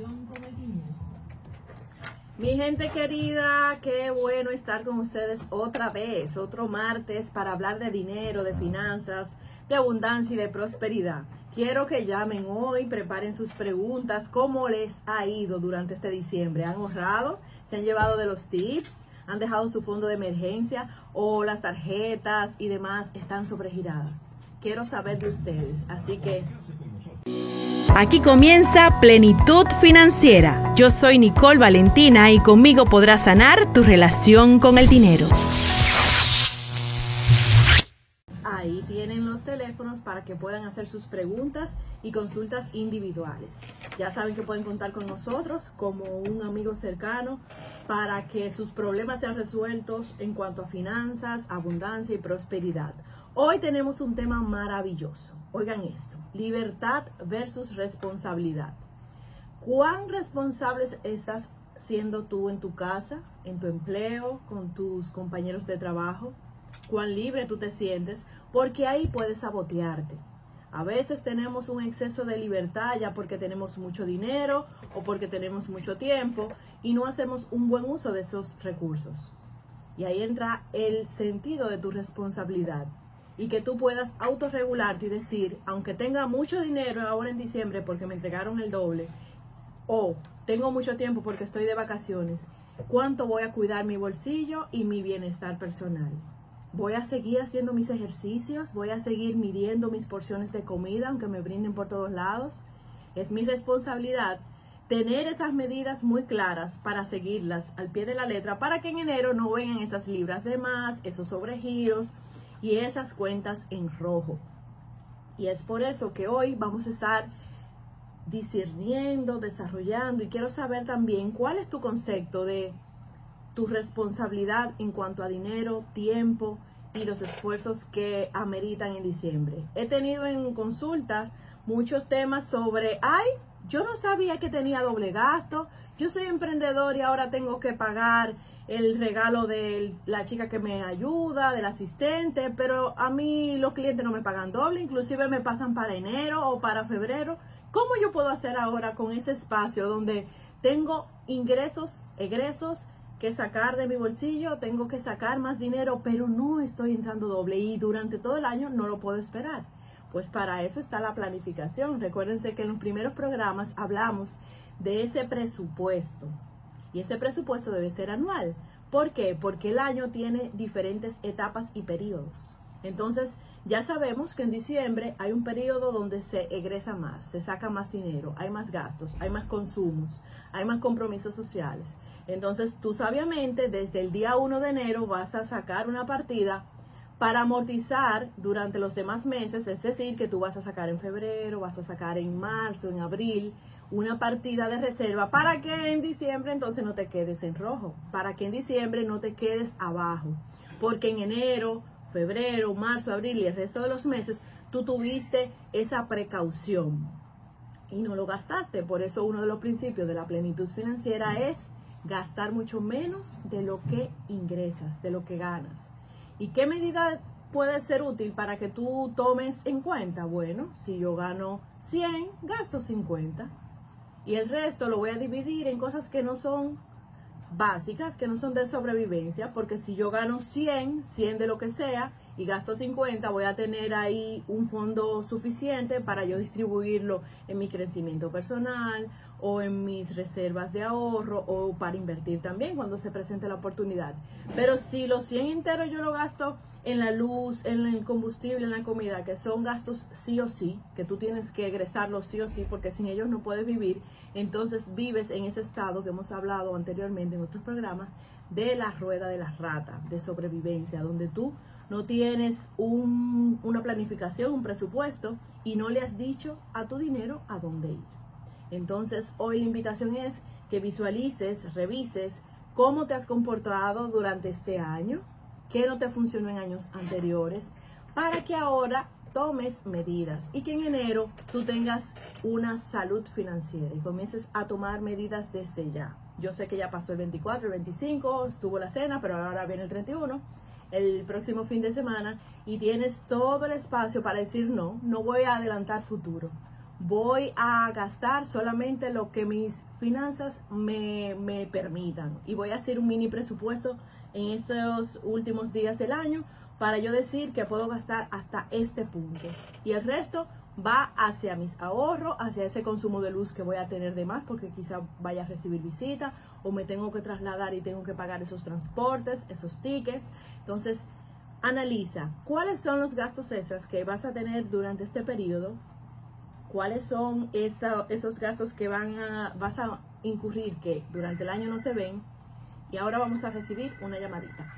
con el dinero. Mi gente querida, qué bueno estar con ustedes otra vez, otro martes para hablar de dinero, de finanzas, de abundancia y de prosperidad. Quiero que llamen hoy, preparen sus preguntas, cómo les ha ido durante este diciembre. ¿Han ahorrado? ¿Se han llevado de los tips? ¿Han dejado su fondo de emergencia? ¿O las tarjetas y demás están sobregiradas? Quiero saber de ustedes, así que... Aquí comienza Plenitud Financiera. Yo soy Nicole Valentina y conmigo podrás sanar tu relación con el dinero. Ahí tienen los teléfonos para que puedan hacer sus preguntas y consultas individuales. Ya saben que pueden contar con nosotros como un amigo cercano para que sus problemas sean resueltos en cuanto a finanzas, abundancia y prosperidad. Hoy tenemos un tema maravilloso. Oigan esto, libertad versus responsabilidad. ¿Cuán responsable estás siendo tú en tu casa, en tu empleo, con tus compañeros de trabajo? ¿Cuán libre tú te sientes? Porque ahí puedes sabotearte. A veces tenemos un exceso de libertad ya porque tenemos mucho dinero o porque tenemos mucho tiempo y no hacemos un buen uso de esos recursos. Y ahí entra el sentido de tu responsabilidad y que tú puedas autorregularte y decir, aunque tenga mucho dinero ahora en diciembre porque me entregaron el doble, o tengo mucho tiempo porque estoy de vacaciones, ¿cuánto voy a cuidar mi bolsillo y mi bienestar personal? Voy a seguir haciendo mis ejercicios, voy a seguir midiendo mis porciones de comida, aunque me brinden por todos lados. Es mi responsabilidad tener esas medidas muy claras para seguirlas al pie de la letra para que en enero no vengan esas libras de más, esos sobregiros, y esas cuentas en rojo. Y es por eso que hoy vamos a estar discerniendo, desarrollando y quiero saber también cuál es tu concepto de tu responsabilidad en cuanto a dinero, tiempo y los esfuerzos que ameritan en diciembre. He tenido en consultas muchos temas sobre, ay, yo no sabía que tenía doble gasto, yo soy emprendedor y ahora tengo que pagar el regalo de la chica que me ayuda, del asistente, pero a mí los clientes no me pagan doble, inclusive me pasan para enero o para febrero. ¿Cómo yo puedo hacer ahora con ese espacio donde tengo ingresos, egresos que sacar de mi bolsillo, tengo que sacar más dinero, pero no estoy entrando doble y durante todo el año no lo puedo esperar? Pues para eso está la planificación. Recuérdense que en los primeros programas hablamos de ese presupuesto, y ese presupuesto debe ser anual. ¿Por qué? Porque el año tiene diferentes etapas y periodos. Entonces, ya sabemos que en diciembre hay un periodo donde se egresa más, se saca más dinero, hay más gastos, hay más consumos, hay más compromisos sociales. Entonces, tú sabiamente, desde el día 1 de enero vas a sacar una partida para amortizar durante los demás meses, es decir, que tú vas a sacar en febrero, vas a sacar en marzo, en abril, una partida de reserva para que en diciembre entonces no te quedes en rojo, para que en diciembre no te quedes abajo, porque en enero, febrero, marzo, abril y el resto de los meses tú tuviste esa precaución y no lo gastaste. Por eso uno de los principios de la plenitud financiera es gastar mucho menos de lo que ingresas, de lo que ganas. ¿Y qué medida puede ser útil para que tú tomes en cuenta? Bueno, si yo gano 100, gasto 50 y el resto lo voy a dividir en cosas que no son básicas, que no son de sobrevivencia, porque si yo gano 100, 100 de lo que sea, y gasto 50, voy a tener ahí un fondo suficiente para yo distribuirlo en mi crecimiento personal o en mis reservas de ahorro o para invertir también cuando se presente la oportunidad. Pero si los 100 enteros yo lo gasto en la luz, en el combustible, en la comida, que son gastos sí o sí, que tú tienes que egresarlos sí o sí, porque sin ellos no puedes vivir, entonces vives en ese estado que hemos hablado anteriormente en otros programas de la rueda de la rata, de sobrevivencia, donde tú no tienes una planificación, un presupuesto y no le has dicho a tu dinero a dónde ir. Entonces, hoy la invitación es que visualices, revises cómo te has comportado durante este año, qué no te funcionó en años anteriores, para que ahora tomes medidas y que en enero tú tengas una salud financiera y comiences a tomar medidas desde ya. Yo sé que ya pasó el 24, el 25, estuvo la cena, pero ahora viene el 31, el próximo fin de semana y tienes todo el espacio para decir no, no voy a adelantar futuro. Voy a gastar solamente lo que mis finanzas me, me permitan. Y voy a hacer un mini presupuesto en estos últimos días del año para yo decir que puedo gastar hasta este punto. Y el resto va hacia mis ahorros, hacia ese consumo de luz que voy a tener de más porque quizá vaya a recibir visita o me tengo que trasladar y tengo que pagar esos transportes, esos tickets. Entonces, analiza cuáles son los gastos extras que vas a tener durante este periodo, cuáles son esos gastos que van a, vas a incurrir que durante el año no se ven. Y ahora vamos a recibir una llamadita.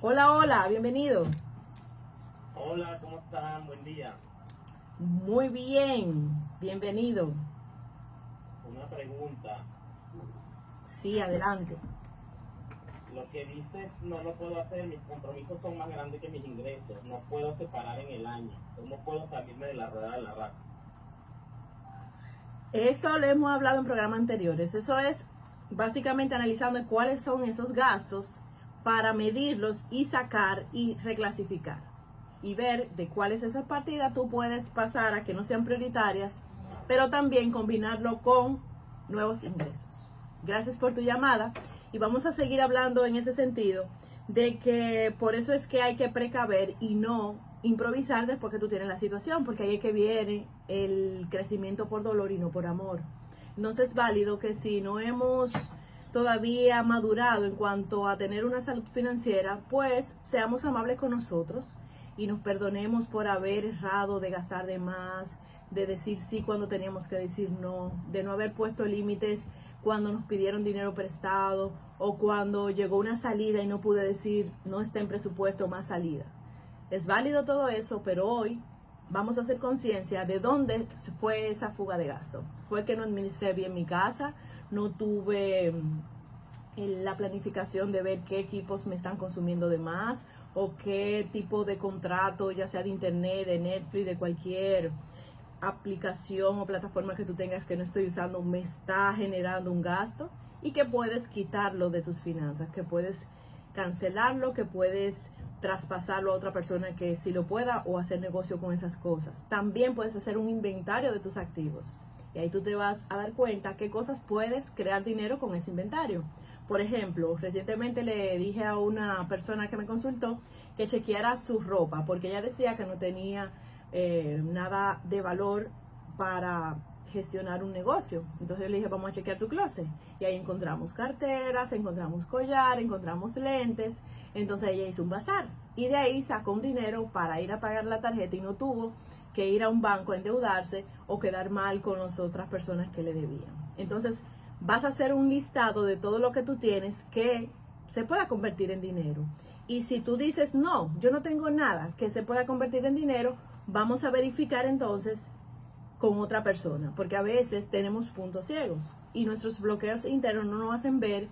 Hola, hola, bienvenido. Hola, ¿cómo están? Buen día. Muy bien, bienvenido. Una pregunta. Sí, adelante. Lo que dices no lo puedo hacer, mis compromisos son más grandes que mis ingresos, no puedo separar en el año. ¿Cómo puedo salirme de la rueda de la rata? Eso lo hemos hablado en programas anteriores. Eso es básicamente analizando cuáles son esos gastos para medirlos y sacar y reclasificar y ver de cuáles esas partidas tú puedes pasar a que no sean prioritarias, pero también combinarlo con nuevos ingresos. Gracias por tu llamada y vamos a seguir hablando en ese sentido de que por eso es que hay que precaver y no improvisar después que tú tienes la situación, porque ahí es que viene el crecimiento por dolor y no por amor. Entonces es válido que si no hemos todavía madurado en cuanto a tener una salud financiera, pues seamos amables con nosotros y nos perdonemos por haber errado de gastar de más, de decir sí cuando teníamos que decir no, de no haber puesto límites cuando nos pidieron dinero prestado o cuando llegó una salida y no pude decir no está en presupuesto más salida. Es válido todo eso, pero hoy vamos a hacer conciencia de dónde fue esa fuga de gasto. Fue que no administré bien mi casa, no tuve mm, la planificación de ver qué equipos me están consumiendo de más o qué tipo de contrato, ya sea de internet, de Netflix, de cualquier aplicación o plataforma que tú tengas que no estoy usando, me está generando un gasto y que puedes quitarlo de tus finanzas, que puedes cancelarlo, que puedes traspasarlo a otra persona que si lo pueda o hacer negocio con esas cosas. También puedes hacer un inventario de tus activos y ahí tú te vas a dar cuenta qué cosas puedes crear dinero con ese inventario. Por ejemplo, recientemente le dije a una persona que me consultó que chequeara su ropa porque ella decía que no tenía eh, nada de valor para gestionar un negocio. Entonces yo le dije, vamos a chequear tu closet. Y ahí encontramos carteras, encontramos collar, encontramos lentes. Entonces ella hizo un bazar. Y de ahí sacó un dinero para ir a pagar la tarjeta y no tuvo que ir a un banco a endeudarse o quedar mal con las otras personas que le debían. Entonces vas a hacer un listado de todo lo que tú tienes que se pueda convertir en dinero. Y si tú dices, no, yo no tengo nada que se pueda convertir en dinero, vamos a verificar entonces con otra persona, porque a veces tenemos puntos ciegos y nuestros bloqueos internos no nos hacen ver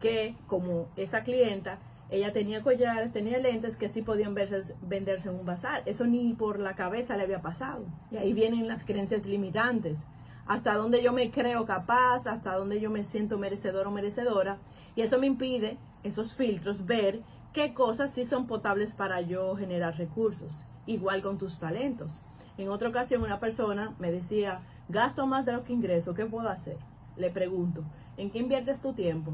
que como esa clienta, ella tenía collares, tenía lentes que sí podían verse, venderse en un bazar. Eso ni por la cabeza le había pasado. Y ahí vienen las creencias limitantes. Hasta dónde yo me creo capaz, hasta dónde yo me siento merecedor o merecedora. Y eso me impide, esos filtros, ver qué cosas sí son potables para yo generar recursos igual con tus talentos. En otra ocasión una persona me decía, gasto más de lo que ingreso, ¿qué puedo hacer? Le pregunto, ¿en qué inviertes tu tiempo?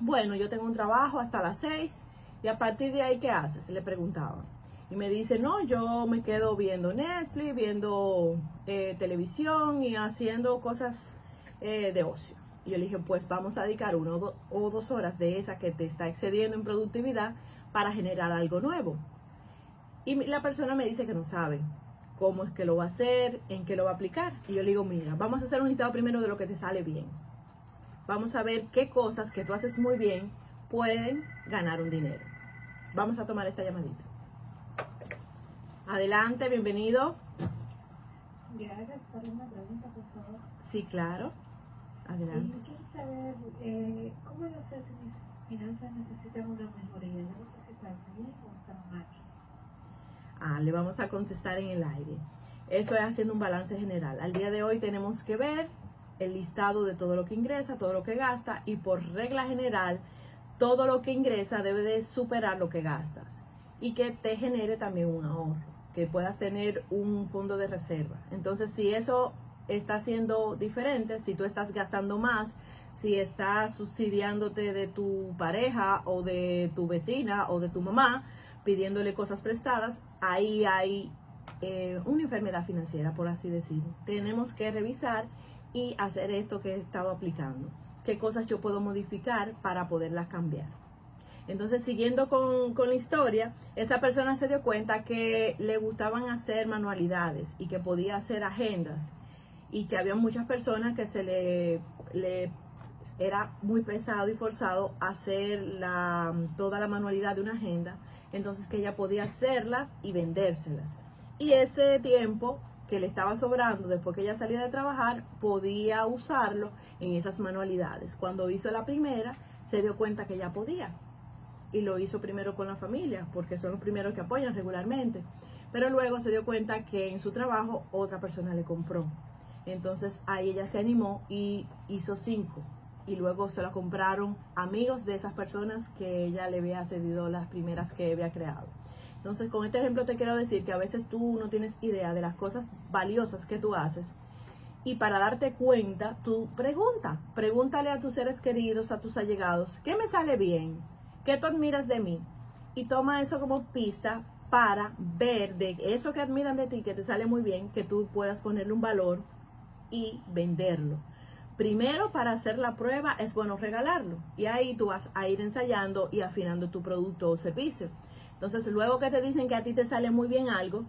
Bueno, yo tengo un trabajo hasta las seis y a partir de ahí, ¿qué haces? Le preguntaba. Y me dice, no, yo me quedo viendo Netflix, viendo eh, televisión y haciendo cosas eh, de ocio. Y yo le dije, pues vamos a dedicar una o dos horas de esa que te está excediendo en productividad para generar algo nuevo. Y la persona me dice que no sabe cómo es que lo va a hacer, en qué lo va a aplicar. Y yo le digo, mira, vamos a hacer un listado primero de lo que te sale bien. Vamos a ver qué cosas que tú haces muy bien pueden ganar un dinero. Vamos a tomar esta llamadita. Adelante, bienvenido. Gracias por una pregunta, por favor. Sí, claro. Adelante. quiero saber eh, cómo mis finanzas necesitan una mejoría. ¿Debo sé si bien o está mal? Ah, le vamos a contestar en el aire. Eso es haciendo un balance general. Al día de hoy tenemos que ver el listado de todo lo que ingresa, todo lo que gasta y por regla general, todo lo que ingresa debe de superar lo que gastas. y que te genere también un ahorro, que puedas tener un fondo de reserva. Entonces, si eso está siendo diferente, si tú estás gastando más, si estás subsidiándote de tu pareja o de tu vecina o de tu mamá, pidiéndole cosas prestadas, ahí hay eh, una enfermedad financiera, por así decirlo. Tenemos que revisar y hacer esto que he estado aplicando. ¿Qué cosas yo puedo modificar para poderlas cambiar? Entonces, siguiendo con, con, la historia, esa persona se dio cuenta que le gustaban hacer manualidades y que podía hacer agendas y que había muchas personas que se le, le era muy pesado y forzado hacer la, toda la manualidad de una agenda, entonces que ella podía hacerlas y vendérselas. Y ese tiempo que le estaba sobrando después que ella salía de trabajar, podía usarlo en esas manualidades. Cuando hizo la primera, se dio cuenta que ya podía. Y lo hizo primero con la familia, porque son los primeros que apoyan regularmente. Pero luego se dio cuenta que en su trabajo otra persona le compró. Entonces ahí ella se animó y hizo cinco y luego se la compraron amigos de esas personas que ella le había cedido las primeras que había creado. Entonces, con este ejemplo te quiero decir que a veces tú no tienes idea de las cosas valiosas que tú haces y para darte cuenta, tú pregunta, pregúntale a tus seres queridos, a tus allegados, ¿qué me sale bien? ¿Qué tú admiras de mí? Y toma eso como pista para ver de eso que admiran de ti, que te sale muy bien, que tú puedas ponerle un valor y venderlo. Primero, para hacer la prueba es bueno regalarlo y ahí tú vas a ir ensayando y afinando tu producto o servicio. Entonces, luego que te dicen que a ti te sale muy bien algo,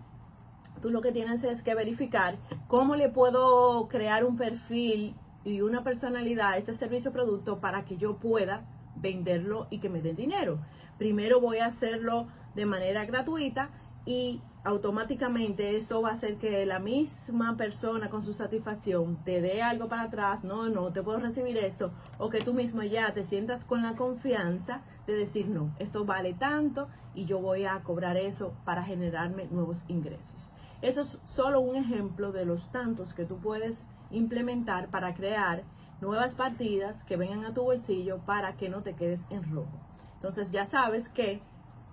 tú lo que tienes es que verificar cómo le puedo crear un perfil y una personalidad a este servicio o producto para que yo pueda venderlo y que me den dinero. Primero voy a hacerlo de manera gratuita y automáticamente eso va a hacer que la misma persona con su satisfacción te dé algo para atrás, no, no, te puedo recibir esto, o que tú mismo ya te sientas con la confianza de decir, no, esto vale tanto y yo voy a cobrar eso para generarme nuevos ingresos. Eso es solo un ejemplo de los tantos que tú puedes implementar para crear nuevas partidas que vengan a tu bolsillo para que no te quedes en rojo. Entonces ya sabes que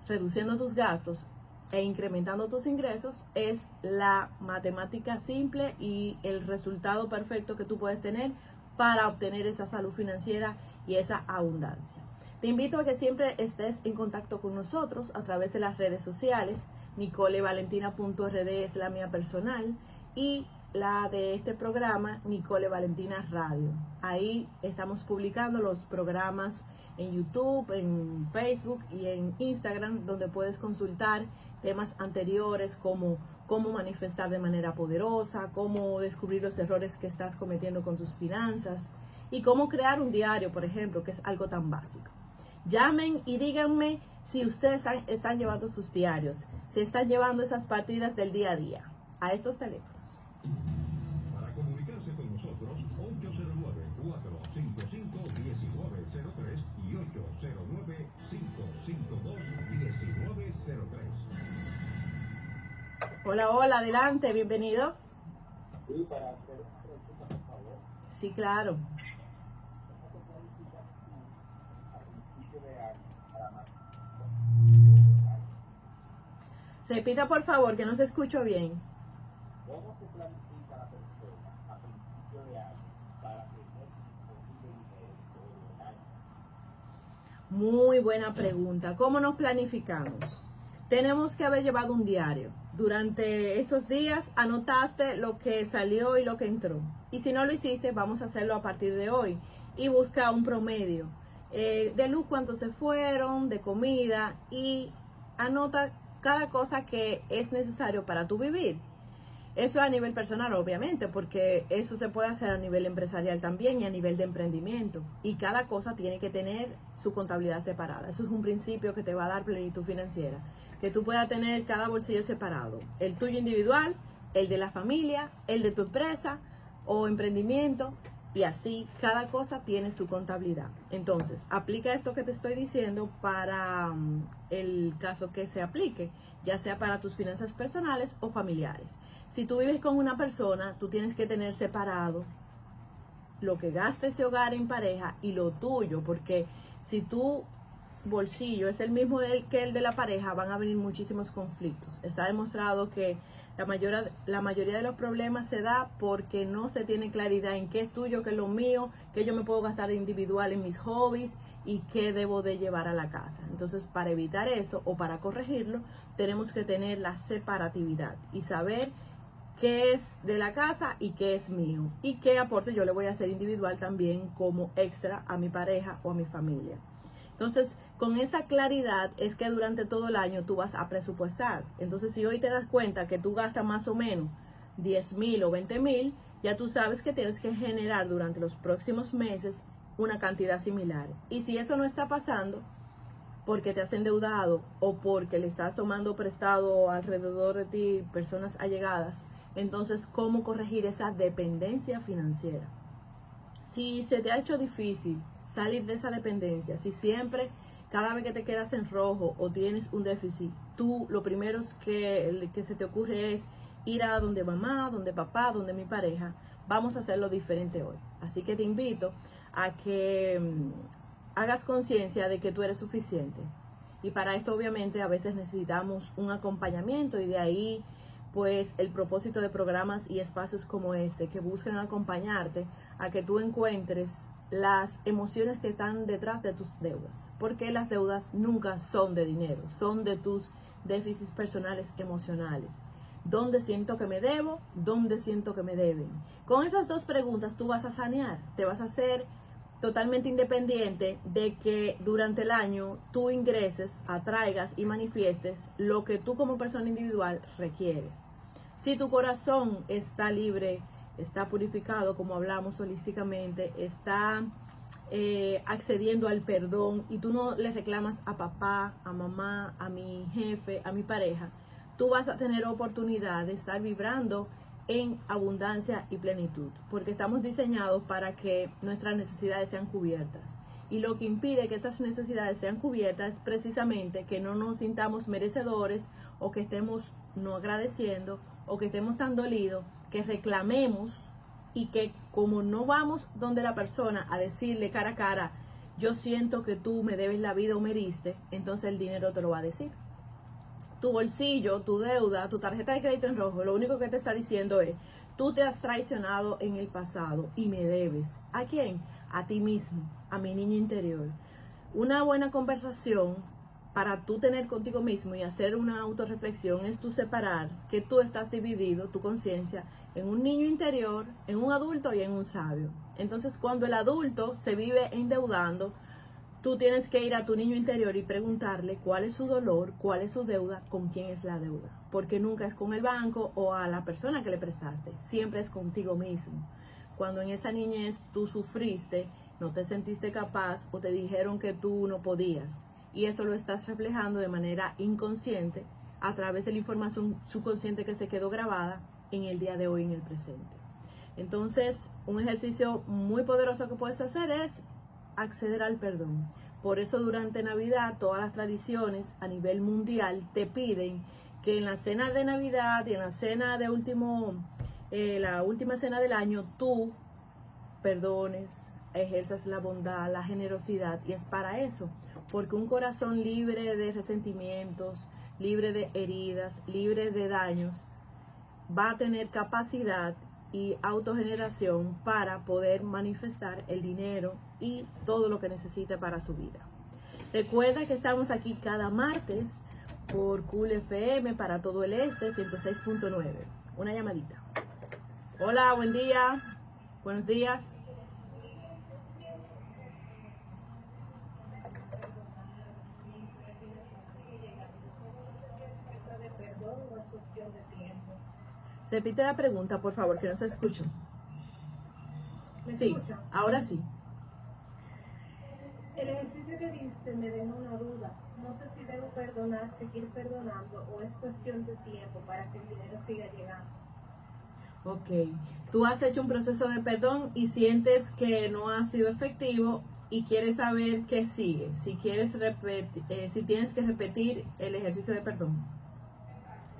reduciendo tus gastos e incrementando tus ingresos es la matemática simple y el resultado perfecto que tú puedes tener para obtener esa salud financiera y esa abundancia. Te invito a que siempre estés en contacto con nosotros a través de las redes sociales. NicoleValentina.rd es la mía personal y la de este programa, Nicole Valentina Radio. Ahí estamos publicando los programas en YouTube, en Facebook y en Instagram, donde puedes consultar temas anteriores como cómo manifestar de manera poderosa, cómo descubrir los errores que estás cometiendo con tus finanzas y cómo crear un diario, por ejemplo, que es algo tan básico. Llamen y díganme si ustedes están llevando sus diarios, si están llevando esas partidas del día a día a estos teléfonos. Para comunicarse con nosotros, 809-455-1903 y 809-552-1903. Hola, hola, adelante, bienvenido. Sí, para hacer una pregunta, por favor. Sí, claro. Repita por favor, que no se escuchó bien. ¿Cómo se planifica la persona a principio de año para tener? Muy buena pregunta. ¿Cómo nos planificamos? Tenemos que haber llevado un diario. Durante estos días anotaste lo que salió y lo que entró. Y si no lo hiciste, vamos a hacerlo a partir de hoy. Y busca un promedio eh, de luz, cuántos se fueron, de comida y anota cada cosa que es necesario para tu vivir. Eso a nivel personal, obviamente, porque eso se puede hacer a nivel empresarial también y a nivel de emprendimiento. Y cada cosa tiene que tener su contabilidad separada. Eso es un principio que te va a dar plenitud financiera. Que tú puedas tener cada bolsillo separado. El tuyo individual, el de la familia, el de tu empresa o emprendimiento. Y así cada cosa tiene su contabilidad. Entonces, aplica esto que te estoy diciendo para um, el caso que se aplique, ya sea para tus finanzas personales o familiares. Si tú vives con una persona, tú tienes que tener separado lo que gasta ese hogar en pareja y lo tuyo, porque si tú bolsillo es el mismo que el de la pareja, van a venir muchísimos conflictos. Está demostrado que la mayoría, la mayoría de los problemas se da porque no se tiene claridad en qué es tuyo, qué es lo mío, qué yo me puedo gastar individual en mis hobbies y qué debo de llevar a la casa. Entonces, para evitar eso o para corregirlo, tenemos que tener la separatividad y saber qué es de la casa y qué es mío y qué aporte yo le voy a hacer individual también como extra a mi pareja o a mi familia. Entonces, con esa claridad es que durante todo el año tú vas a presupuestar. Entonces, si hoy te das cuenta que tú gastas más o menos 10 mil o 20 mil, ya tú sabes que tienes que generar durante los próximos meses una cantidad similar. Y si eso no está pasando, porque te has endeudado o porque le estás tomando prestado alrededor de ti personas allegadas, entonces, ¿cómo corregir esa dependencia financiera? Si se te ha hecho difícil salir de esa dependencia, si siempre, cada vez que te quedas en rojo o tienes un déficit, tú lo primero que, que se te ocurre es ir a donde mamá, donde papá, donde mi pareja, vamos a hacerlo diferente hoy. Así que te invito a que mm, hagas conciencia de que tú eres suficiente. Y para esto obviamente a veces necesitamos un acompañamiento y de ahí pues el propósito de programas y espacios como este que buscan acompañarte a que tú encuentres las emociones que están detrás de tus deudas. Porque las deudas nunca son de dinero, son de tus déficits personales emocionales. ¿Dónde siento que me debo? ¿Dónde siento que me deben? Con esas dos preguntas tú vas a sanear, te vas a hacer totalmente independiente de que durante el año tú ingreses, atraigas y manifiestes lo que tú como persona individual requieres. Si tu corazón está libre, está purificado, como hablamos holísticamente, está eh, accediendo al perdón y tú no le reclamas a papá, a mamá, a mi jefe, a mi pareja, tú vas a tener oportunidad de estar vibrando en abundancia y plenitud, porque estamos diseñados para que nuestras necesidades sean cubiertas. Y lo que impide que esas necesidades sean cubiertas es precisamente que no nos sintamos merecedores o que estemos no agradeciendo o que estemos tan dolidos que reclamemos y que como no vamos donde la persona a decirle cara a cara, yo siento que tú me debes la vida o me diste, entonces el dinero te lo va a decir tu bolsillo, tu deuda, tu tarjeta de crédito en rojo, lo único que te está diciendo es, tú te has traicionado en el pasado y me debes. ¿A quién? A ti mismo, a mi niño interior. Una buena conversación para tú tener contigo mismo y hacer una autorreflexión es tú separar que tú estás dividido, tu conciencia, en un niño interior, en un adulto y en un sabio. Entonces, cuando el adulto se vive endeudando, tú tienes que ir a tu niño interior y preguntarle cuál es su dolor, cuál es su deuda, con quién es la deuda. Porque nunca es con el banco o a la persona que le prestaste, siempre es contigo mismo. Cuando en esa niñez tú sufriste, no te sentiste capaz o te dijeron que tú no podías. Y eso lo estás reflejando de manera inconsciente a través de la información subconsciente que se quedó grabada en el día de hoy, en el presente. Entonces, un ejercicio muy poderoso que puedes hacer es acceder al perdón. Por eso durante Navidad todas las tradiciones a nivel mundial te piden que en la cena de Navidad y en la cena de último, eh, la última cena del año, tú perdones, ejerzas la bondad, la generosidad. Y es para eso, porque un corazón libre de resentimientos, libre de heridas, libre de daños, va a tener capacidad y autogeneración para poder manifestar el dinero y todo lo que necesite para su vida. Recuerda que estamos aquí cada martes por Cool FM para todo el este 106.9. Una llamadita. Hola, buen día. Buenos días. Repite la pregunta, por favor, que no se escucha. ¿Me Sí, escucha? ahora sí. El ejercicio que diste me deja una duda. No sé si debo perdonar, seguir perdonando o es cuestión de tiempo para que el dinero siga llegando. Ok, tú has hecho un proceso de perdón y sientes que no ha sido efectivo y quieres saber qué sigue, si quieres repetir, si tienes que repetir el ejercicio de perdón.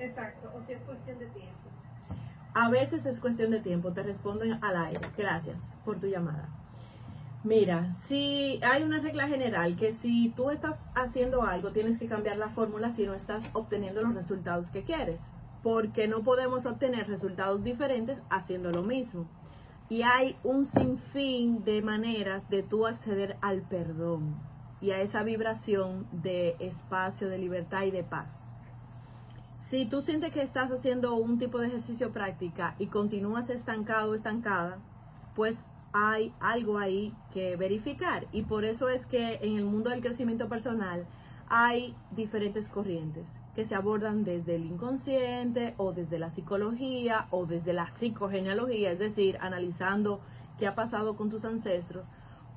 Exacto, o si es cuestión de tiempo. A veces es cuestión de tiempo, te responden al aire. Gracias por tu llamada. Mira, si hay una regla general que si tú estás haciendo algo, tienes que cambiar la fórmula si no estás obteniendo los resultados que quieres, porque no podemos obtener resultados diferentes haciendo lo mismo. Y hay un sinfín de maneras de tú acceder al perdón y a esa vibración de espacio, de libertad y de paz. Si tú sientes que estás haciendo un tipo de ejercicio práctica y continúas estancado o estancada, pues hay algo ahí que verificar. Y por eso es que en el mundo del crecimiento personal hay diferentes corrientes que se abordan desde el inconsciente o desde la psicología o desde la psicogenealogía, es decir, analizando qué ha pasado con tus ancestros,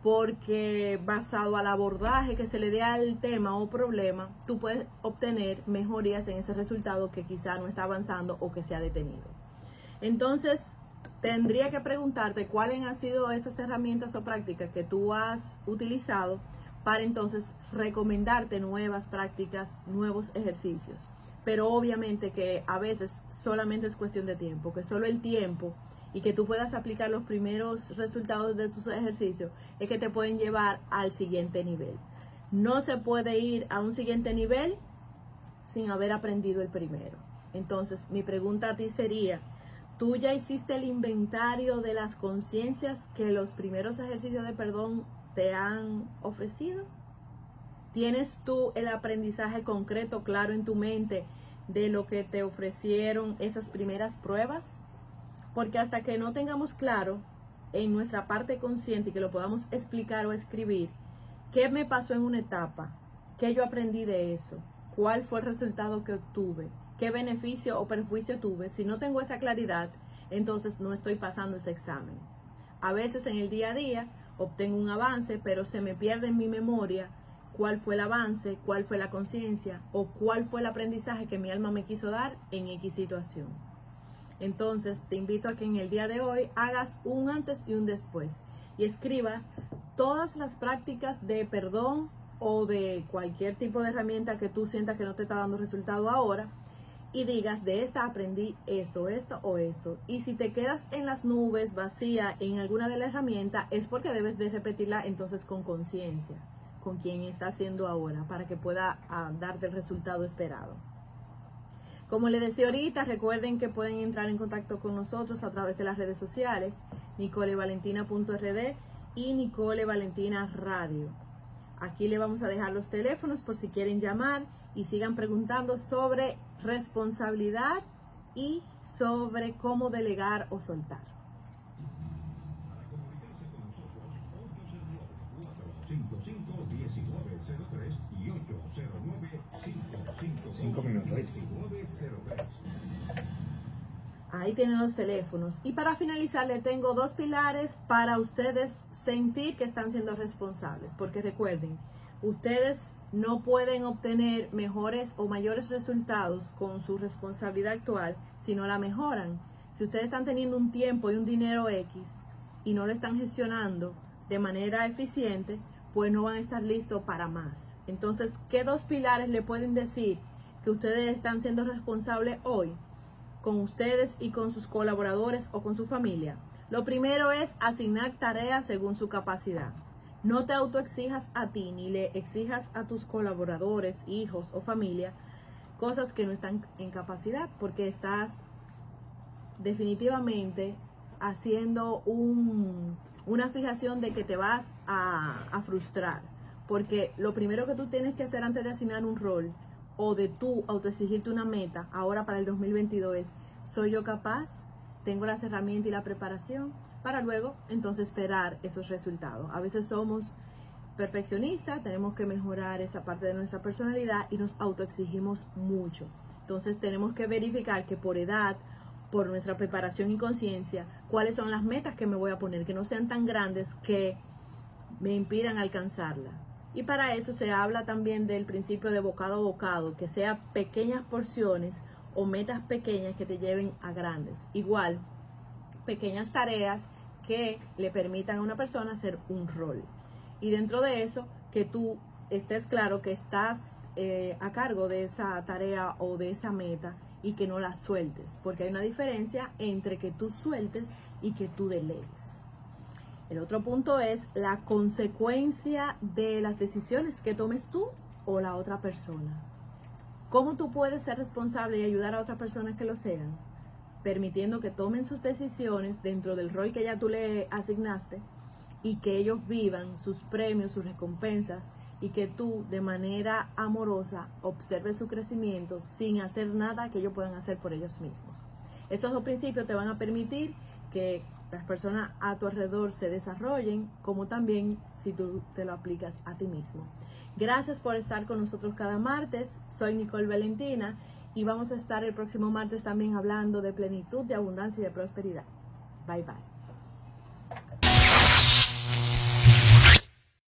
porque basado al abordaje que se le dé al tema o problema, tú puedes obtener mejorías en ese resultado que quizá no está avanzando o que se ha detenido. Entonces, tendría que preguntarte cuáles han sido esas herramientas o prácticas que tú has utilizado para entonces recomendarte nuevas prácticas, nuevos ejercicios. Pero obviamente que a veces solamente es cuestión de tiempo, que solo el tiempo y que tú puedas aplicar los primeros resultados de tus ejercicios es que te pueden llevar al siguiente nivel. No se puede ir a un siguiente nivel sin haber aprendido el primero. Entonces, mi pregunta a ti sería, ¿tú ya hiciste el inventario de las conciencias que los primeros ejercicios de perdón te han ofrecido? ¿Tienes tú el aprendizaje concreto, claro en tu mente de lo que te ofrecieron esas primeras pruebas? Porque hasta que no tengamos claro en nuestra parte consciente y que lo podamos explicar o escribir, qué me pasó en una etapa, qué yo aprendí de eso, cuál fue el resultado que obtuve, qué beneficio o perjuicio tuve, si no tengo esa claridad, entonces no estoy pasando ese examen. A veces en el día a día obtengo un avance, pero se me pierde en mi memoria cuál fue el avance, cuál fue la conciencia o cuál fue el aprendizaje que mi alma me quiso dar en X situación. Entonces te invito a que en el día de hoy hagas un antes y un después y escriba todas las prácticas de perdón o de cualquier tipo de herramienta que tú sientas que no te está dando resultado ahora y digas, de esta aprendí esto, esto o esto. Y si te quedas en las nubes vacía en alguna de las herramientas, es porque debes de repetirla entonces con conciencia, con quien está haciendo ahora, para que pueda ah, darte el resultado esperado. Como les decía ahorita, recuerden que pueden entrar en contacto con nosotros a través de las redes sociales, nicolevalentina.rd y Nicole Valentina Radio. Aquí le vamos a dejar los teléfonos por si quieren llamar y sigan preguntando sobre responsabilidad y sobre cómo delegar o soltar. Para comunicarse con nosotros, 809-455-1903 y 809 Cinco minutos. 1903 Ahí tienen los teléfonos. Y para finalizar, le tengo dos pilares para ustedes sentir que están siendo responsables. Porque recuerden, ustedes no pueden obtener mejores o mayores resultados con su responsabilidad actual si no la mejoran. Si ustedes están teniendo un tiempo y un dinero X y no lo están gestionando de manera eficiente, pues no van a estar listos para más. Entonces, ¿qué dos pilares le pueden decir que ustedes están siendo responsables hoy con ustedes y con sus colaboradores o con su familia? Lo primero es asignar tareas según su capacidad. No te autoexijas a ti ni le exijas a tus colaboradores, hijos o familia cosas que no están en capacidad porque estás definitivamente haciendo un- una fijación de que te vas a, a frustrar. Porque lo primero que tú tienes que hacer antes de asignar un rol o de tú autoexigirte una meta ahora para el 2022 es, ¿soy yo capaz? ¿Tengo las herramientas y la preparación? Para luego entonces esperar esos resultados. A veces somos perfeccionistas, tenemos que mejorar esa parte de nuestra personalidad y nos autoexigimos mucho. Entonces tenemos que verificar que por edad, por nuestra preparación y conciencia, cuáles son las metas que me voy a poner, que no sean tan grandes que me impidan alcanzarla. Y para eso se habla también del principio de bocado a bocado, que sea pequeñas porciones o metas pequeñas que te lleven a grandes. Igual, pequeñas tareas que le permitan a una persona hacer un rol. Y dentro de eso, que tú estés claro que estás eh, a cargo de esa tarea o de esa meta y que no la sueltes, porque hay una diferencia entre que tú sueltes y que tú delegues. El otro punto es la consecuencia de las decisiones que tomes tú o la otra persona. ¿Cómo tú puedes ser responsable y ayudar a otras personas que lo sean? Permitiendo que tomen sus decisiones dentro del rol que ya tú le asignaste y que ellos vivan sus premios, sus recompensas y que tú de manera amorosa observes su crecimiento sin hacer nada que ellos puedan hacer por ellos mismos. Estos dos principios te van a permitir que las personas a tu alrededor se desarrollen, como también si tú te lo aplicas a ti mismo. Gracias por estar con nosotros cada martes. Soy Nicole Valentina y vamos a estar el próximo martes también hablando de plenitud, de abundancia y de prosperidad. Bye bye.